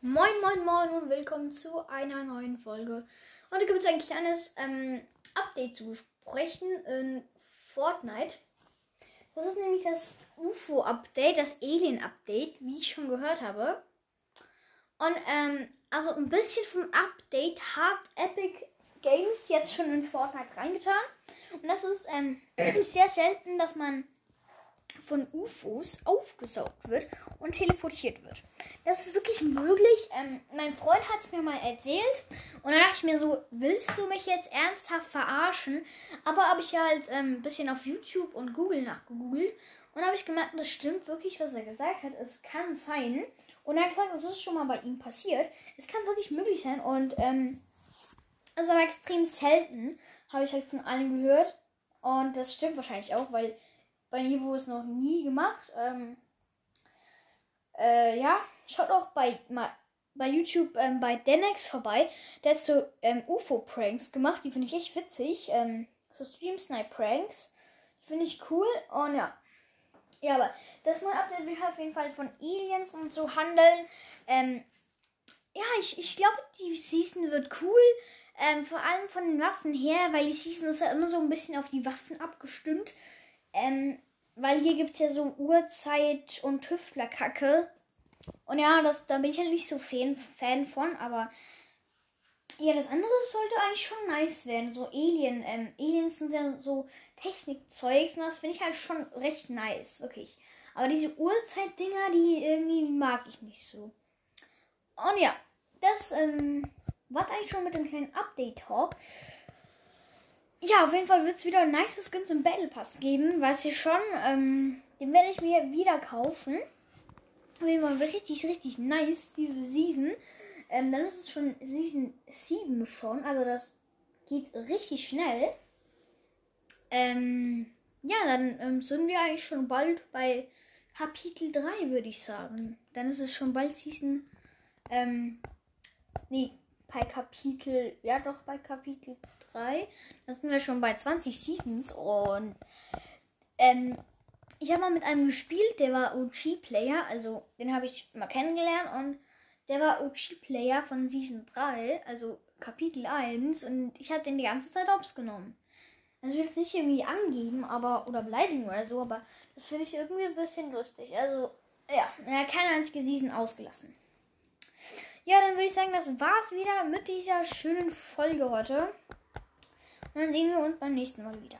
Moin, moin, moin und willkommen zu einer neuen Folge. Heute gibt es ein kleines ähm, Update zu besprechen in Fortnite. Das ist nämlich das UFO-Update, das Alien-Update, wie ich schon gehört habe. Und ähm, also ein bisschen vom Update hat Epic Games jetzt schon in Fortnite reingetan. Und das ist ähm, sehr selten, dass man von UFOs aufgesaugt wird und teleportiert wird. Das ist wirklich möglich. Ähm, mein Freund hat es mir mal erzählt und dann dachte ich mir so, willst du mich jetzt ernsthaft verarschen? Aber habe ich halt ähm, ein bisschen auf YouTube und Google nachgegoogelt und habe ich gemerkt, das stimmt wirklich, was er gesagt hat. Es kann sein. Und er hat gesagt, das ist schon mal bei ihm passiert. Es kann wirklich möglich sein und ähm, ist aber extrem selten, habe ich halt von allen gehört. Und das stimmt wahrscheinlich auch, weil bei Niveau ist noch nie gemacht. Ähm, äh, ja, schaut auch bei, bei YouTube ähm, bei Denex vorbei. Der hat so ähm, UFO-Pranks gemacht. Die finde ich echt witzig. Ähm, so Stream Snipe Pranks. Finde ich cool. Und ja. Ja, aber das neue Update wird auf jeden Fall von Aliens und so handeln. Ähm, ja, ich, ich glaube, die Season wird cool. Ähm, vor allem von den Waffen her, weil die Season ist ja immer so ein bisschen auf die Waffen abgestimmt. Ähm, weil hier gibt es ja so Uhrzeit- und Tüftlerkacke. Und ja, das, da bin ich ja halt nicht so Fan, Fan von, aber ja, das andere sollte eigentlich schon nice werden. So Alien, ähm, Aliens sind ja so Technikzeugs und das finde ich halt schon recht nice, wirklich. Aber diese Uhrzeit-Dinger, die irgendwie mag ich nicht so. Und ja, das ähm, war eigentlich schon mit dem kleinen Update-Talk. Ja, auf jeden Fall wird es wieder nice Skins im Battle Pass geben, weiß ich schon. Ähm, den werde ich mir wieder kaufen. Auf jeden Fall richtig, richtig nice, diese Season. Ähm, dann ist es schon Season 7 schon. Also das geht richtig schnell. Ähm, ja, dann ähm, sind wir eigentlich schon bald bei Kapitel 3, würde ich sagen. Dann ist es schon bald Season. Ähm, nee, bei Kapitel. Ja, doch, bei Kapitel 3. Da sind wir schon bei 20 Seasons und ähm, ich habe mal mit einem gespielt, der war OG-Player, also den habe ich mal kennengelernt und der war OG-Player von Season 3, also Kapitel 1 und ich habe den die ganze Zeit Ops genommen. Also ich will es nicht irgendwie angeben, aber oder beleidigen oder so, aber das finde ich irgendwie ein bisschen lustig. Also, ja, er hat keine einzige Season ausgelassen. Ja, dann würde ich sagen, das war's wieder mit dieser schönen Folge heute. Und dann sehen wir uns beim nächsten Mal wieder.